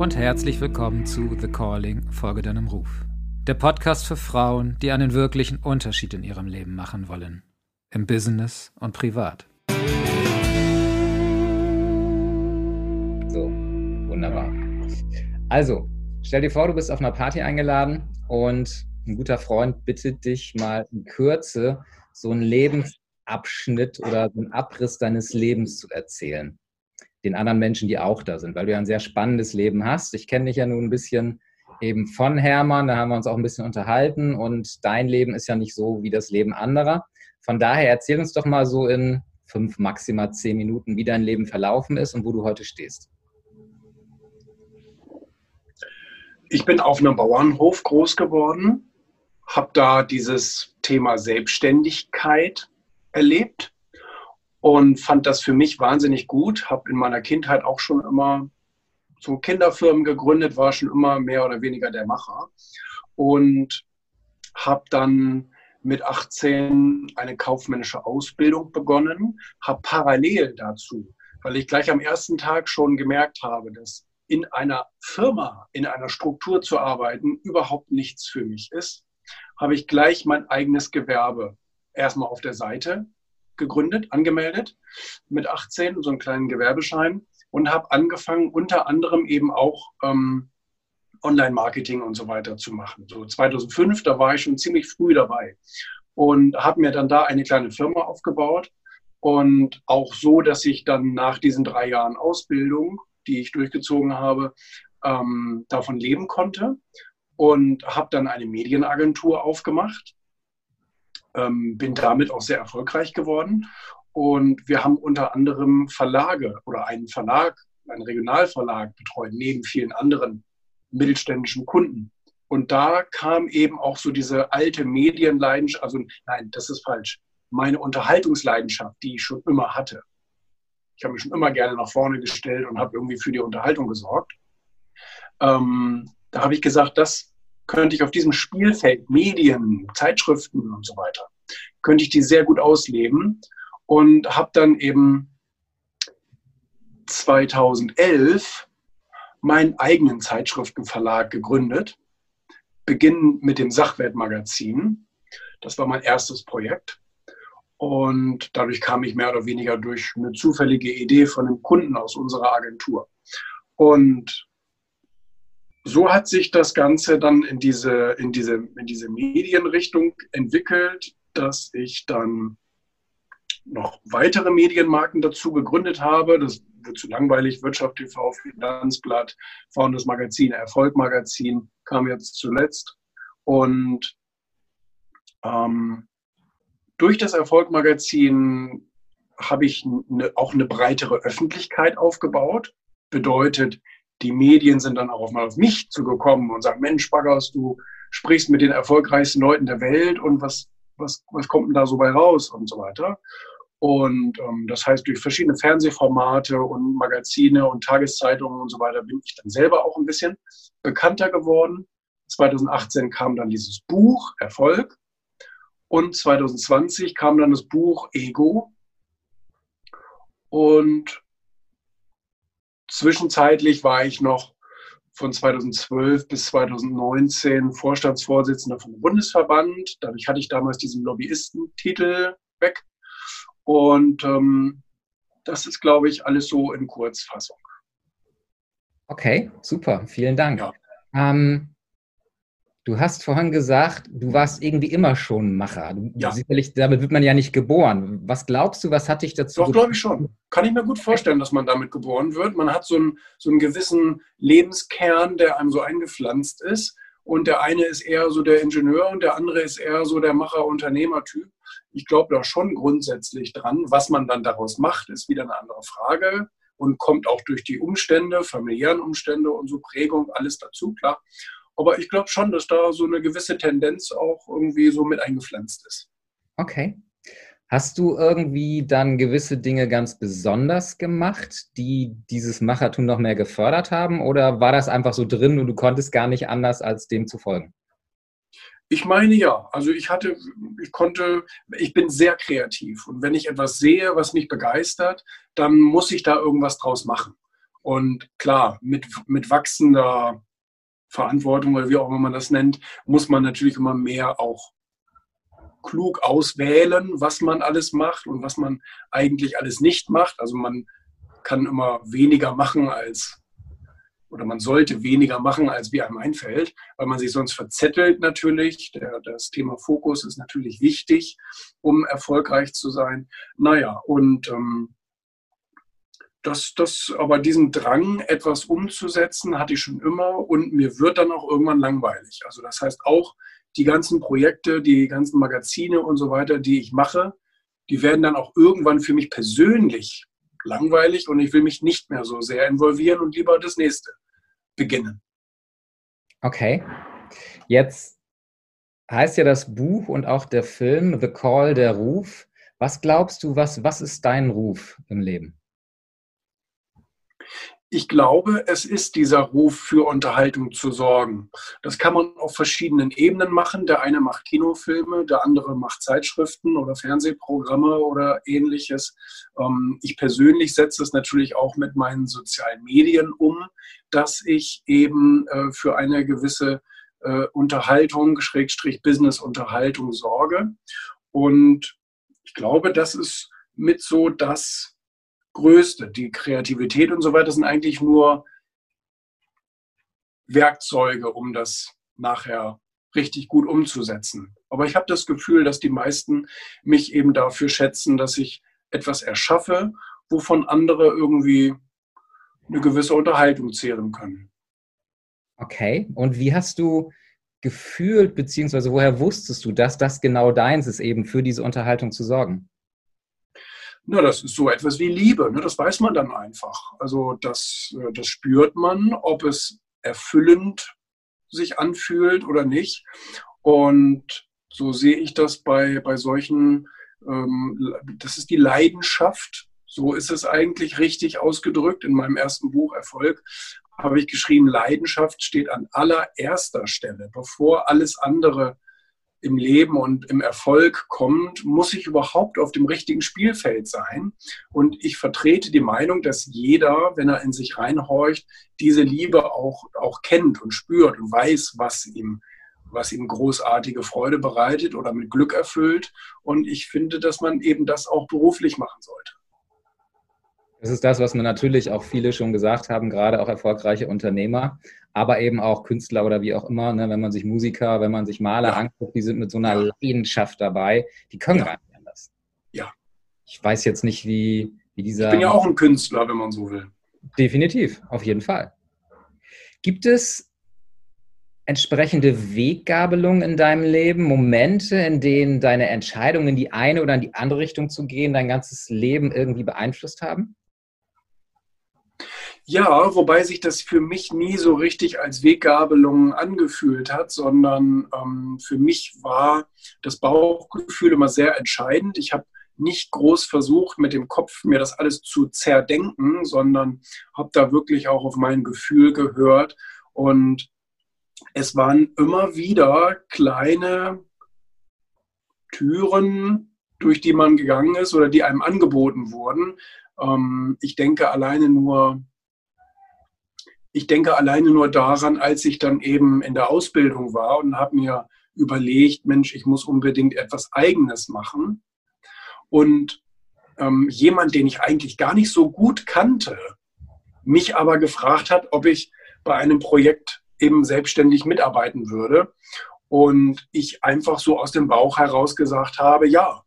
und herzlich willkommen zu The Calling, Folge deinem Ruf. Der Podcast für Frauen, die einen wirklichen Unterschied in ihrem Leben machen wollen. Im Business und privat. So, wunderbar. Also, stell dir vor, du bist auf einer Party eingeladen und ein guter Freund bittet dich mal in Kürze so einen Lebensabschnitt oder einen Abriss deines Lebens zu erzählen. Den anderen Menschen, die auch da sind, weil du ja ein sehr spannendes Leben hast. Ich kenne dich ja nun ein bisschen eben von Hermann, da haben wir uns auch ein bisschen unterhalten und dein Leben ist ja nicht so wie das Leben anderer. Von daher erzähl uns doch mal so in fünf, maximal zehn Minuten, wie dein Leben verlaufen ist und wo du heute stehst. Ich bin auf einem Bauernhof groß geworden, habe da dieses Thema Selbstständigkeit erlebt und fand das für mich wahnsinnig gut. Habe in meiner Kindheit auch schon immer so Kinderfirmen gegründet, war schon immer mehr oder weniger der Macher und habe dann mit 18 eine kaufmännische Ausbildung begonnen, habe parallel dazu, weil ich gleich am ersten Tag schon gemerkt habe, dass in einer Firma, in einer Struktur zu arbeiten, überhaupt nichts für mich ist, habe ich gleich mein eigenes Gewerbe erstmal auf der Seite gegründet, angemeldet mit 18, so einen kleinen Gewerbeschein und habe angefangen, unter anderem eben auch ähm, Online-Marketing und so weiter zu machen. So 2005, da war ich schon ziemlich früh dabei und habe mir dann da eine kleine Firma aufgebaut und auch so, dass ich dann nach diesen drei Jahren Ausbildung, die ich durchgezogen habe, ähm, davon leben konnte und habe dann eine Medienagentur aufgemacht. Ähm, bin damit auch sehr erfolgreich geworden und wir haben unter anderem Verlage oder einen Verlag, einen Regionalverlag betreut, neben vielen anderen mittelständischen Kunden. Und da kam eben auch so diese alte Medienleidenschaft, also nein, das ist falsch, meine Unterhaltungsleidenschaft, die ich schon immer hatte. Ich habe mich schon immer gerne nach vorne gestellt und habe irgendwie für die Unterhaltung gesorgt. Ähm, da habe ich gesagt, das könnte ich auf diesem Spielfeld Medien, Zeitschriften und so weiter, könnte ich die sehr gut ausleben und habe dann eben 2011 meinen eigenen Zeitschriftenverlag gegründet, beginnen mit dem Sachwertmagazin. Das war mein erstes Projekt. Und dadurch kam ich mehr oder weniger durch eine zufällige Idee von einem Kunden aus unserer Agentur. Und so hat sich das Ganze dann in diese, in diese, in diese Medienrichtung entwickelt, dass ich dann noch weitere Medienmarken dazu gegründet habe. Das wird zu langweilig. Wirtschaft TV, Finanzblatt, Founders Magazin, Erfolg Magazin kam jetzt zuletzt. Und ähm, durch das Erfolg Magazin habe ich eine, auch eine breitere Öffentlichkeit aufgebaut. Bedeutet, die Medien sind dann auch mal auf mich zugekommen und sagen, Mensch, Baggers, du sprichst mit den erfolgreichsten Leuten der Welt und was, was, was kommt denn da so bei raus und so weiter. Und ähm, das heißt, durch verschiedene Fernsehformate und Magazine und Tageszeitungen und so weiter bin ich dann selber auch ein bisschen bekannter geworden. 2018 kam dann dieses Buch Erfolg und 2020 kam dann das Buch Ego. Und zwischenzeitlich war ich noch von 2012 bis 2019 Vorstandsvorsitzender vom Bundesverband. Dadurch hatte ich damals diesen Lobbyistentitel weg und ähm, das ist, glaube ich, alles so in Kurzfassung. Okay, super, vielen Dank. Ja. Ähm, du hast vorhin gesagt, du warst irgendwie immer schon Macher. Du, ja. Sicherlich, damit wird man ja nicht geboren. Was glaubst du, was hat dich dazu? Doch, glaube ich schon. Kann ich mir gut vorstellen, dass man damit geboren wird. Man hat so einen, so einen gewissen Lebenskern, der einem so eingepflanzt ist. Und der eine ist eher so der Ingenieur und der andere ist eher so der Macher-Unternehmer-Typ ich glaube da schon grundsätzlich dran. Was man dann daraus macht, ist wieder eine andere Frage und kommt auch durch die Umstände, familiären Umstände und so Prägung, alles dazu, klar. Aber ich glaube schon, dass da so eine gewisse Tendenz auch irgendwie so mit eingepflanzt ist. Okay. Hast du irgendwie dann gewisse Dinge ganz besonders gemacht, die dieses Machertum noch mehr gefördert haben? Oder war das einfach so drin und du konntest gar nicht anders, als dem zu folgen? Ich meine ja. Also ich hatte, ich konnte, ich bin sehr kreativ. Und wenn ich etwas sehe, was mich begeistert, dann muss ich da irgendwas draus machen. Und klar, mit, mit wachsender Verantwortung oder wie auch immer man das nennt, muss man natürlich immer mehr auch klug auswählen, was man alles macht und was man eigentlich alles nicht macht. Also man kann immer weniger machen als oder man sollte weniger machen, als wie einem einfällt, weil man sich sonst verzettelt natürlich. Der, das Thema Fokus ist natürlich wichtig, um erfolgreich zu sein. Naja, und ähm, das, das, aber diesen Drang, etwas umzusetzen, hatte ich schon immer und mir wird dann auch irgendwann langweilig. Also das heißt auch, die ganzen Projekte, die ganzen Magazine und so weiter, die ich mache, die werden dann auch irgendwann für mich persönlich langweilig und ich will mich nicht mehr so sehr involvieren und lieber das nächste beginnen. Okay. Jetzt heißt ja das Buch und auch der Film The Call, der Ruf. Was glaubst du, was, was ist dein Ruf im Leben? Ich glaube, es ist dieser Ruf für Unterhaltung zu sorgen. Das kann man auf verschiedenen Ebenen machen. Der eine macht Kinofilme, der andere macht Zeitschriften oder Fernsehprogramme oder ähnliches. Ähm, ich persönlich setze es natürlich auch mit meinen sozialen Medien um, dass ich eben äh, für eine gewisse äh, Unterhaltung, Schrägstrich Business-Unterhaltung sorge. Und ich glaube, das ist mit so das, Größte. Die Kreativität und so weiter sind eigentlich nur Werkzeuge, um das nachher richtig gut umzusetzen. Aber ich habe das Gefühl, dass die meisten mich eben dafür schätzen, dass ich etwas erschaffe, wovon andere irgendwie eine gewisse Unterhaltung zehren können. Okay, und wie hast du gefühlt, beziehungsweise woher wusstest du, dass das genau deins ist, eben für diese Unterhaltung zu sorgen? Na, das ist so etwas wie Liebe. Ne? Das weiß man dann einfach. Also das, äh, das spürt man, ob es erfüllend sich anfühlt oder nicht. Und so sehe ich das bei, bei solchen, ähm, das ist die Leidenschaft. So ist es eigentlich richtig ausgedrückt. In meinem ersten Buch Erfolg habe ich geschrieben, Leidenschaft steht an allererster Stelle, bevor alles andere im Leben und im Erfolg kommt, muss ich überhaupt auf dem richtigen Spielfeld sein. Und ich vertrete die Meinung, dass jeder, wenn er in sich reinhorcht, diese Liebe auch, auch kennt und spürt und weiß, was ihm, was ihm großartige Freude bereitet oder mit Glück erfüllt. Und ich finde, dass man eben das auch beruflich machen sollte. Das ist das, was mir natürlich auch viele schon gesagt haben, gerade auch erfolgreiche Unternehmer aber eben auch Künstler oder wie auch immer, ne, wenn man sich Musiker, wenn man sich Maler ja. anguckt, die sind mit so einer ja. Leidenschaft dabei, die können ja. gar nicht anders. Ja. Ich weiß jetzt nicht, wie, wie dieser. Ich bin ja auch ein Künstler, wenn man so will. Definitiv, auf jeden Fall. Gibt es entsprechende Weggabelungen in deinem Leben, Momente, in denen deine Entscheidungen in die eine oder in die andere Richtung zu gehen, dein ganzes Leben irgendwie beeinflusst haben? Ja, wobei sich das für mich nie so richtig als Weggabelung angefühlt hat, sondern ähm, für mich war das Bauchgefühl immer sehr entscheidend. Ich habe nicht groß versucht, mit dem Kopf mir das alles zu zerdenken, sondern habe da wirklich auch auf mein Gefühl gehört. Und es waren immer wieder kleine Türen, durch die man gegangen ist oder die einem angeboten wurden. Ähm, ich denke alleine nur ich denke alleine nur daran, als ich dann eben in der Ausbildung war und habe mir überlegt, Mensch, ich muss unbedingt etwas Eigenes machen. Und ähm, jemand, den ich eigentlich gar nicht so gut kannte, mich aber gefragt hat, ob ich bei einem Projekt eben selbstständig mitarbeiten würde. Und ich einfach so aus dem Bauch heraus gesagt habe, ja,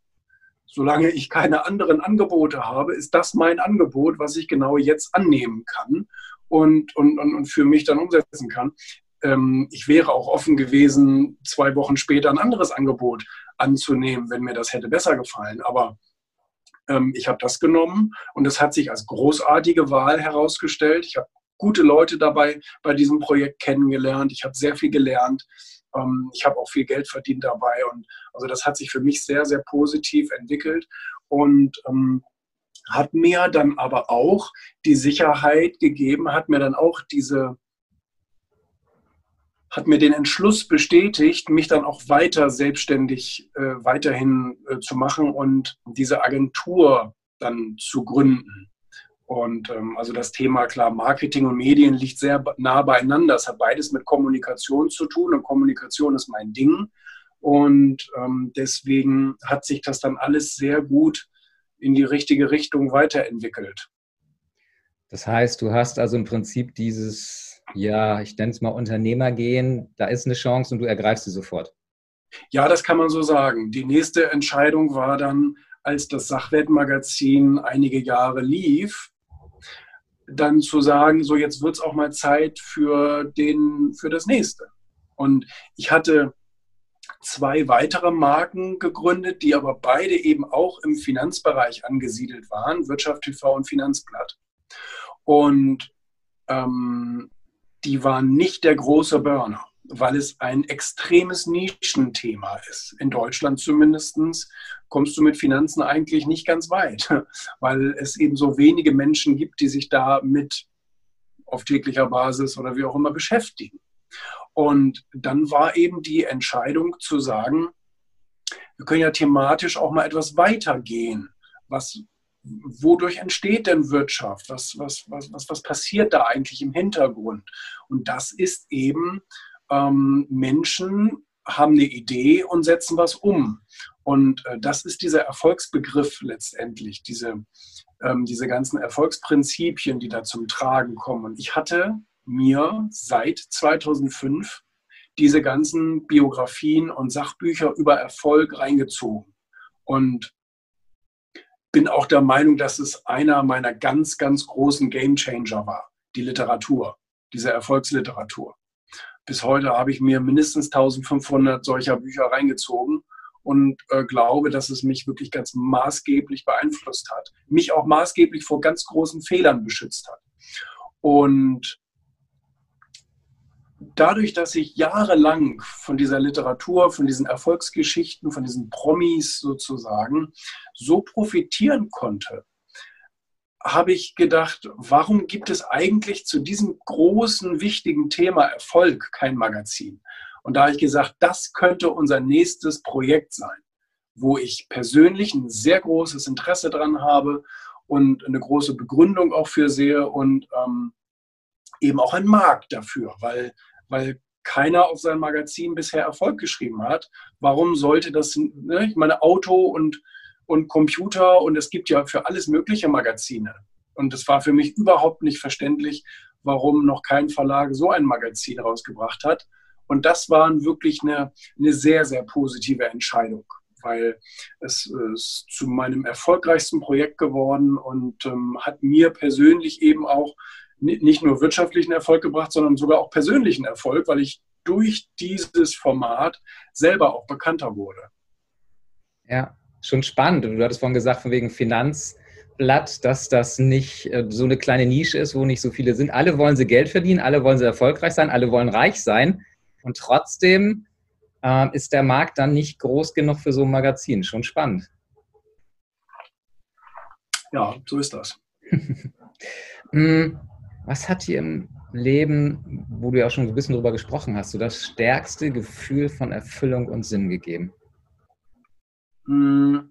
solange ich keine anderen Angebote habe, ist das mein Angebot, was ich genau jetzt annehmen kann und, und, und, und für mich dann umsetzen kann. Ähm, ich wäre auch offen gewesen, zwei Wochen später ein anderes Angebot anzunehmen, wenn mir das hätte besser gefallen. Aber ähm, ich habe das genommen und es hat sich als großartige Wahl herausgestellt. Ich habe gute Leute dabei bei diesem Projekt kennengelernt. Ich habe sehr viel gelernt. Ähm, ich habe auch viel Geld verdient dabei. Und also das hat sich für mich sehr, sehr positiv entwickelt. Und ähm, hat mir dann aber auch die Sicherheit gegeben, hat mir dann auch diese, hat mir den Entschluss bestätigt, mich dann auch weiter selbstständig äh, weiterhin äh, zu machen und diese Agentur dann zu gründen. Und ähm, also das Thema, klar, Marketing und Medien liegt sehr nah beieinander. Es hat beides mit Kommunikation zu tun und Kommunikation ist mein Ding. Und ähm, deswegen hat sich das dann alles sehr gut in die richtige Richtung weiterentwickelt. Das heißt, du hast also im Prinzip dieses, ja, ich nenne es mal Unternehmergehen, da ist eine Chance und du ergreifst sie sofort. Ja, das kann man so sagen. Die nächste Entscheidung war dann, als das Sachwertmagazin einige Jahre lief, dann zu sagen, so jetzt wird es auch mal Zeit für, den, für das nächste. Und ich hatte zwei weitere Marken gegründet, die aber beide eben auch im Finanzbereich angesiedelt waren, Wirtschaft TV und Finanzblatt. Und ähm, die waren nicht der große Burner weil es ein extremes Nischenthema ist. In Deutschland zumindest kommst du mit Finanzen eigentlich nicht ganz weit, weil es eben so wenige Menschen gibt, die sich damit auf täglicher Basis oder wie auch immer beschäftigen. Und dann war eben die Entscheidung zu sagen, wir können ja thematisch auch mal etwas weitergehen. Was, wodurch entsteht denn Wirtschaft? Was, was, was, was, was passiert da eigentlich im Hintergrund? Und das ist eben ähm, Menschen haben eine Idee und setzen was um. Und äh, das ist dieser Erfolgsbegriff letztendlich, diese, ähm, diese ganzen Erfolgsprinzipien, die da zum Tragen kommen. Und ich hatte mir seit 2005 diese ganzen Biografien und Sachbücher über Erfolg reingezogen. Und bin auch der Meinung, dass es einer meiner ganz, ganz großen Gamechanger war, die Literatur, diese Erfolgsliteratur bis heute habe ich mir mindestens 1500 solcher Bücher reingezogen und äh, glaube, dass es mich wirklich ganz maßgeblich beeinflusst hat. Mich auch maßgeblich vor ganz großen Fehlern beschützt hat. Und dadurch, dass ich jahrelang von dieser Literatur, von diesen Erfolgsgeschichten, von diesen Promis sozusagen so profitieren konnte, habe ich gedacht, warum gibt es eigentlich zu diesem großen, wichtigen Thema Erfolg kein Magazin? Und da habe ich gesagt, das könnte unser nächstes Projekt sein, wo ich persönlich ein sehr großes Interesse dran habe und eine große Begründung auch für sehe und ähm, eben auch einen Markt dafür, weil, weil keiner auf sein Magazin bisher Erfolg geschrieben hat. Warum sollte das, ne, ich meine, Auto und und Computer und es gibt ja für alles mögliche Magazine. Und es war für mich überhaupt nicht verständlich, warum noch kein Verlag so ein Magazin rausgebracht hat. Und das war wirklich eine, eine sehr, sehr positive Entscheidung, weil es ist zu meinem erfolgreichsten Projekt geworden und ähm, hat mir persönlich eben auch nicht nur wirtschaftlichen Erfolg gebracht, sondern sogar auch persönlichen Erfolg, weil ich durch dieses Format selber auch bekannter wurde. Ja, schon spannend. Du hattest vorhin gesagt, von wegen Finanzblatt, dass das nicht äh, so eine kleine Nische ist, wo nicht so viele sind. Alle wollen sie Geld verdienen, alle wollen sie erfolgreich sein, alle wollen reich sein. Und trotzdem äh, ist der Markt dann nicht groß genug für so ein Magazin. Schon spannend. Ja, so ist das. Hm, was hat dir im Leben, wo du ja auch schon ein bisschen drüber gesprochen hast, so das stärkste Gefühl von Erfüllung und Sinn gegeben? Hm.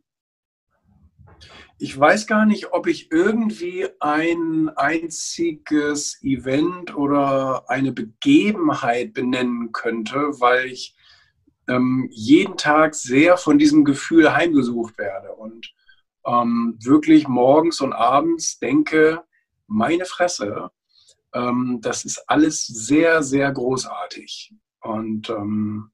Ich weiß gar nicht, ob ich irgendwie ein einziges Event oder eine Begebenheit benennen könnte, weil ich ähm, jeden Tag sehr von diesem Gefühl heimgesucht werde und ähm, wirklich morgens und abends denke, meine Fresse, ähm, das ist alles sehr, sehr großartig. Und ähm,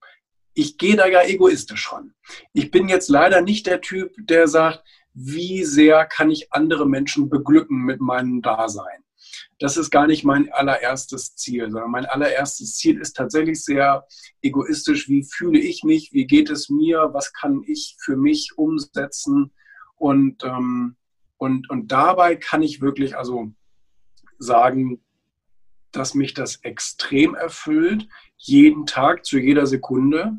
ich gehe da ja egoistisch ran. Ich bin jetzt leider nicht der Typ, der sagt, wie sehr kann ich andere Menschen beglücken mit meinem Dasein. Das ist gar nicht mein allererstes Ziel, sondern mein allererstes Ziel ist tatsächlich sehr egoistisch. Wie fühle ich mich? Wie geht es mir? Was kann ich für mich umsetzen? Und, ähm, und, und dabei kann ich wirklich also sagen, dass mich das extrem erfüllt, jeden Tag, zu jeder Sekunde.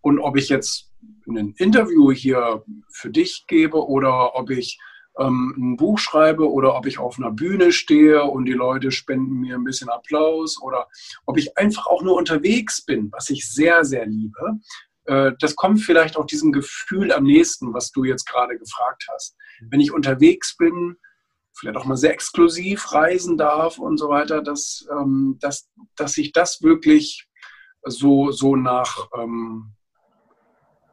Und ob ich jetzt ein Interview hier für dich gebe oder ob ich ähm, ein Buch schreibe oder ob ich auf einer Bühne stehe und die Leute spenden mir ein bisschen Applaus oder ob ich einfach auch nur unterwegs bin, was ich sehr, sehr liebe. Äh, das kommt vielleicht auch diesem Gefühl am nächsten, was du jetzt gerade gefragt hast. Wenn ich unterwegs bin, vielleicht auch mal sehr exklusiv reisen darf und so weiter, dass, ähm, dass, dass sich das wirklich so, so nach, ähm,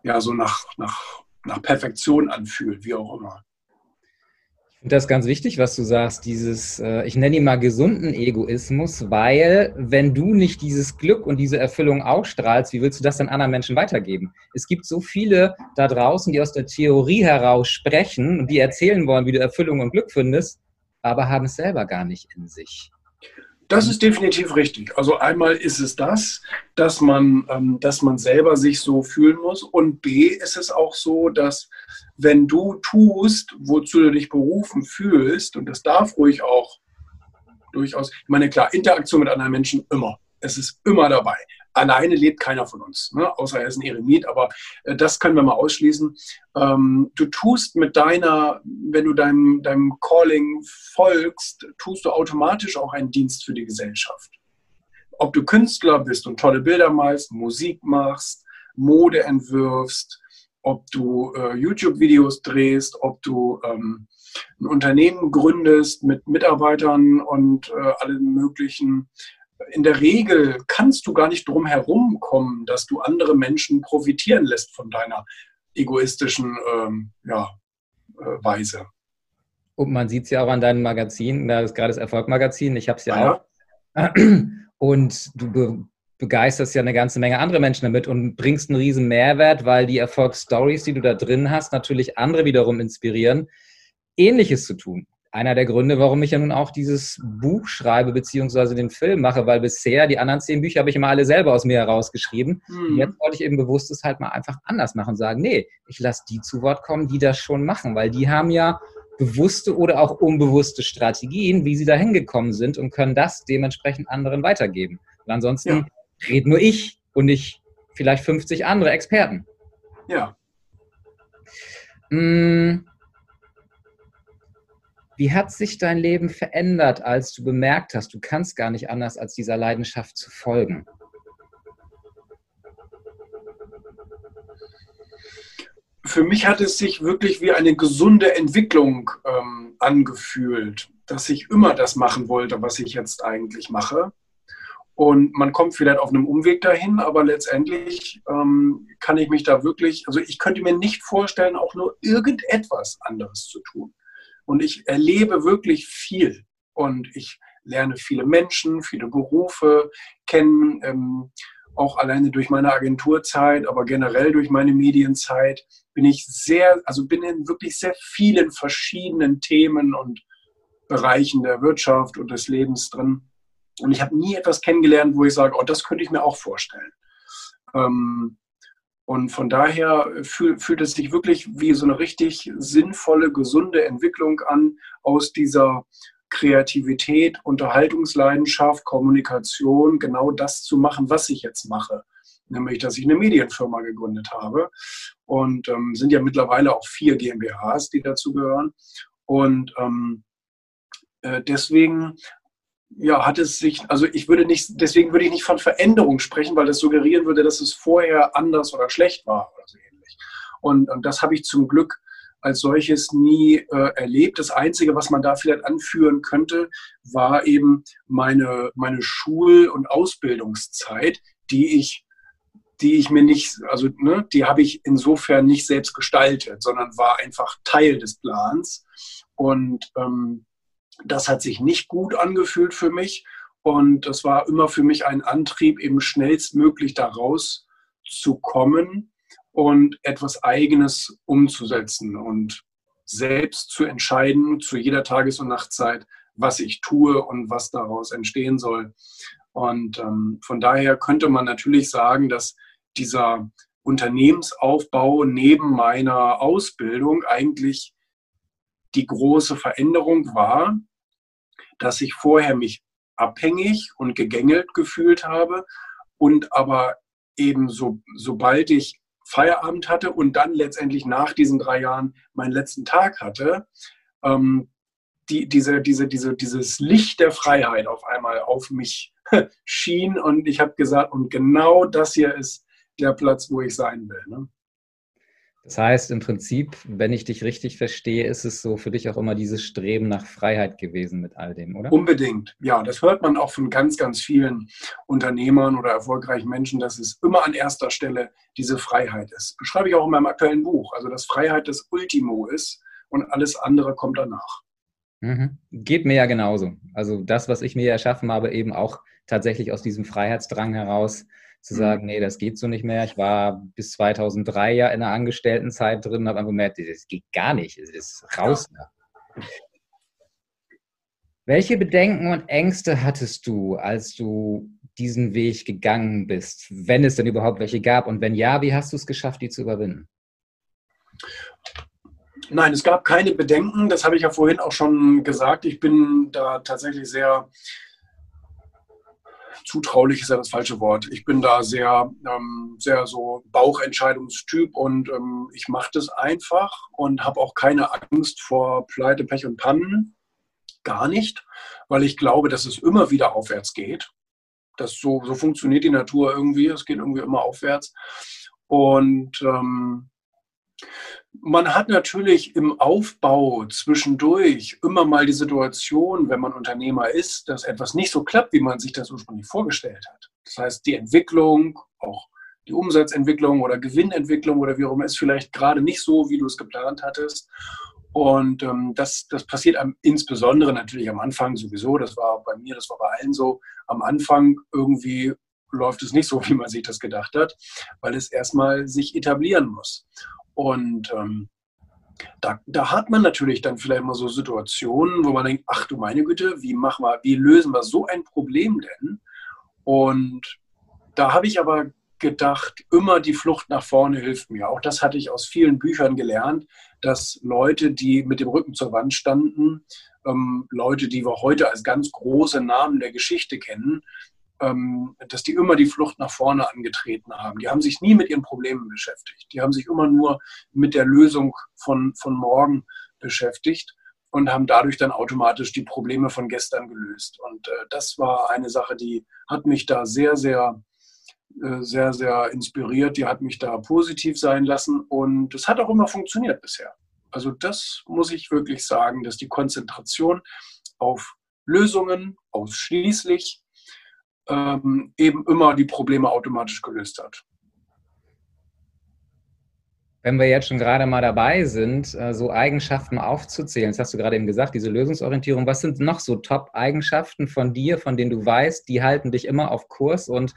ja, so nach, nach, nach Perfektion anfühlt, wie auch immer. Finde das ganz wichtig, was du sagst, dieses, äh, ich nenne ihn mal gesunden Egoismus, weil wenn du nicht dieses Glück und diese Erfüllung ausstrahlst, wie willst du das dann anderen Menschen weitergeben? Es gibt so viele da draußen, die aus der Theorie heraus sprechen und die erzählen wollen, wie du Erfüllung und Glück findest, aber haben es selber gar nicht in sich. Das ist definitiv richtig. Also einmal ist es das, dass man, ähm, dass man selber sich so fühlen muss. Und B ist es auch so, dass wenn du tust, wozu du dich berufen fühlst, und das darf ruhig auch durchaus, ich meine, klar, Interaktion mit anderen Menschen immer. Es ist immer dabei alleine lebt keiner von uns, ne? außer er ist ein Eremit, aber äh, das können wir mal ausschließen. Ähm, du tust mit deiner, wenn du deinem, deinem Calling folgst, tust du automatisch auch einen Dienst für die Gesellschaft. Ob du Künstler bist und tolle Bilder malst, Musik machst, Mode entwirfst, ob du äh, YouTube-Videos drehst, ob du ähm, ein Unternehmen gründest mit Mitarbeitern und äh, allen möglichen in der Regel kannst du gar nicht drum herum kommen, dass du andere Menschen profitieren lässt von deiner egoistischen ähm, ja, äh, Weise. Und man sieht es ja auch an deinem Magazin, da ist gerade das Erfolgmagazin, ich habe es ja, ja, auch. Und du begeisterst ja eine ganze Menge andere Menschen damit und bringst einen riesen Mehrwert, weil die Erfolgsstories, die du da drin hast, natürlich andere wiederum inspirieren, Ähnliches zu tun einer der Gründe, warum ich ja nun auch dieses Buch schreibe, beziehungsweise den Film mache, weil bisher die anderen zehn Bücher habe ich immer alle selber aus mir herausgeschrieben. Mhm. jetzt wollte ich eben bewusst es halt mal einfach anders machen, sagen, nee, ich lasse die zu Wort kommen, die das schon machen, weil die haben ja bewusste oder auch unbewusste Strategien, wie sie da hingekommen sind und können das dementsprechend anderen weitergeben. Und ansonsten ja. Rede nur ich und nicht vielleicht 50 andere Experten. Ja. Mmh wie hat sich dein Leben verändert, als du bemerkt hast, du kannst gar nicht anders, als dieser Leidenschaft zu folgen? Für mich hat es sich wirklich wie eine gesunde Entwicklung ähm, angefühlt, dass ich immer das machen wollte, was ich jetzt eigentlich mache. Und man kommt vielleicht auf einem Umweg dahin, aber letztendlich ähm, kann ich mich da wirklich, also ich könnte mir nicht vorstellen, auch nur irgendetwas anderes zu tun. Und ich erlebe wirklich viel. Und ich lerne viele Menschen, viele Berufe kennen, ähm, auch alleine durch meine Agenturzeit, aber generell durch meine Medienzeit bin ich sehr, also bin in wirklich sehr vielen verschiedenen Themen und Bereichen der Wirtschaft und des Lebens drin. Und ich habe nie etwas kennengelernt, wo ich sage, oh, das könnte ich mir auch vorstellen. Ähm, und von daher fühl, fühlt es sich wirklich wie so eine richtig sinnvolle, gesunde Entwicklung an aus dieser Kreativität, Unterhaltungsleidenschaft, Kommunikation, genau das zu machen, was ich jetzt mache. Nämlich, dass ich eine Medienfirma gegründet habe. Und ähm, sind ja mittlerweile auch vier GmbHs, die dazu gehören. Und ähm, äh, deswegen ja, hat es sich, also ich würde nicht, deswegen würde ich nicht von Veränderung sprechen, weil das suggerieren würde, dass es vorher anders oder schlecht war oder so ähnlich. Und, und das habe ich zum Glück als solches nie äh, erlebt. Das Einzige, was man da vielleicht anführen könnte, war eben meine, meine Schul- und Ausbildungszeit, die ich, die ich mir nicht, also ne, die habe ich insofern nicht selbst gestaltet, sondern war einfach Teil des Plans. Und ähm, das hat sich nicht gut angefühlt für mich. Und das war immer für mich ein Antrieb, eben schnellstmöglich da rauszukommen und etwas Eigenes umzusetzen und selbst zu entscheiden zu jeder Tages- und Nachtzeit, was ich tue und was daraus entstehen soll. Und ähm, von daher könnte man natürlich sagen, dass dieser Unternehmensaufbau neben meiner Ausbildung eigentlich die große Veränderung war, dass ich vorher mich abhängig und gegängelt gefühlt habe und aber eben so, sobald ich Feierabend hatte und dann letztendlich nach diesen drei Jahren meinen letzten Tag hatte, ähm, die, diese, diese, diese, dieses Licht der Freiheit auf einmal auf mich schien und ich habe gesagt, und genau das hier ist der Platz, wo ich sein will. Ne? Das heißt, im Prinzip, wenn ich dich richtig verstehe, ist es so für dich auch immer dieses Streben nach Freiheit gewesen mit all dem, oder? Unbedingt. Ja, das hört man auch von ganz, ganz vielen Unternehmern oder erfolgreichen Menschen, dass es immer an erster Stelle diese Freiheit ist. Beschreibe ich auch in meinem aktuellen Buch. Also, dass Freiheit das Ultimo ist und alles andere kommt danach. Mhm. Geht mir ja genauso. Also, das, was ich mir erschaffen habe, eben auch tatsächlich aus diesem Freiheitsdrang heraus zu mhm. sagen, nee, das geht so nicht mehr. Ich war bis 2003 ja in der Angestelltenzeit drin, habe einfach gemerkt, das geht gar nicht, das ist raus. Ja. Welche Bedenken und Ängste hattest du, als du diesen Weg gegangen bist, wenn es denn überhaupt welche gab? Und wenn ja, wie hast du es geschafft, die zu überwinden? Nein, es gab keine Bedenken. Das habe ich ja vorhin auch schon gesagt. Ich bin da tatsächlich sehr zutraulich ist ja das falsche Wort. Ich bin da sehr, ähm, sehr so Bauchentscheidungstyp und ähm, ich mache das einfach und habe auch keine Angst vor Pleite, Pech und Pannen. Gar nicht, weil ich glaube, dass es immer wieder aufwärts geht. Das so, so funktioniert die Natur irgendwie. Es geht irgendwie immer aufwärts. Und ähm, man hat natürlich im Aufbau zwischendurch immer mal die Situation, wenn man Unternehmer ist, dass etwas nicht so klappt, wie man sich das ursprünglich vorgestellt hat. Das heißt, die Entwicklung, auch die Umsatzentwicklung oder Gewinnentwicklung oder wie auch immer ist vielleicht gerade nicht so, wie du es geplant hattest. Und ähm, das, das passiert am, insbesondere natürlich am Anfang sowieso. Das war bei mir, das war bei allen so. Am Anfang irgendwie läuft es nicht so, wie man sich das gedacht hat, weil es erstmal sich etablieren muss. Und ähm, da, da, hat man natürlich dann vielleicht mal so Situationen, wo man denkt, ach du meine Güte, wie machen wir, wie lösen wir so ein Problem denn? Und da habe ich aber gedacht, immer die Flucht nach vorne hilft mir. Auch das hatte ich aus vielen Büchern gelernt, dass Leute, die mit dem Rücken zur Wand standen, ähm, Leute, die wir heute als ganz große Namen der Geschichte kennen, dass die immer die Flucht nach vorne angetreten haben. Die haben sich nie mit ihren Problemen beschäftigt. Die haben sich immer nur mit der Lösung von, von morgen beschäftigt und haben dadurch dann automatisch die Probleme von gestern gelöst. Und äh, das war eine Sache, die hat mich da sehr, sehr, äh, sehr, sehr inspiriert. Die hat mich da positiv sein lassen und es hat auch immer funktioniert bisher. Also das muss ich wirklich sagen, dass die Konzentration auf Lösungen ausschließlich ähm, eben immer die Probleme automatisch gelöst hat. Wenn wir jetzt schon gerade mal dabei sind, äh, so Eigenschaften aufzuzählen, das hast du gerade eben gesagt, diese Lösungsorientierung, was sind noch so Top-Eigenschaften von dir, von denen du weißt, die halten dich immer auf Kurs und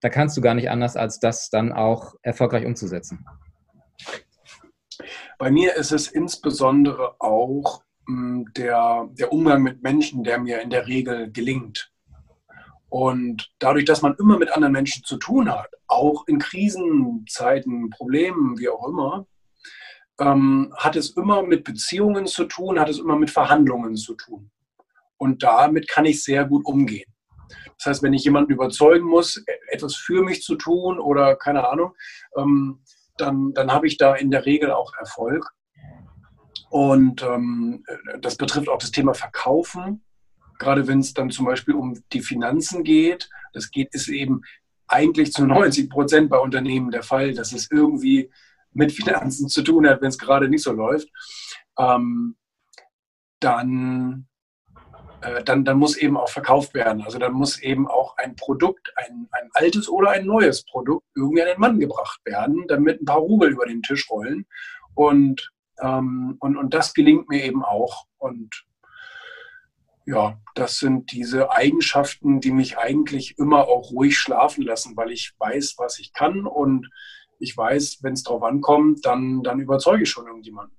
da kannst du gar nicht anders, als das dann auch erfolgreich umzusetzen? Bei mir ist es insbesondere auch hm, der, der Umgang mit Menschen, der mir in der Regel gelingt. Und dadurch, dass man immer mit anderen Menschen zu tun hat, auch in Krisenzeiten, Problemen, wie auch immer, ähm, hat es immer mit Beziehungen zu tun, hat es immer mit Verhandlungen zu tun. Und damit kann ich sehr gut umgehen. Das heißt, wenn ich jemanden überzeugen muss, etwas für mich zu tun oder keine Ahnung, ähm, dann, dann habe ich da in der Regel auch Erfolg. Und ähm, das betrifft auch das Thema Verkaufen gerade wenn es dann zum Beispiel um die Finanzen geht. Das geht, ist eben eigentlich zu 90 Prozent bei Unternehmen der Fall, dass es irgendwie mit Finanzen zu tun hat, wenn es gerade nicht so läuft. Ähm, dann, äh, dann, dann muss eben auch verkauft werden. Also dann muss eben auch ein Produkt, ein, ein altes oder ein neues Produkt irgendwie an den Mann gebracht werden, damit ein paar Rubel über den Tisch rollen. Und, ähm, und, und das gelingt mir eben auch. Und ja, das sind diese Eigenschaften, die mich eigentlich immer auch ruhig schlafen lassen, weil ich weiß, was ich kann und ich weiß, wenn es drauf ankommt, dann, dann überzeuge ich schon irgendjemanden.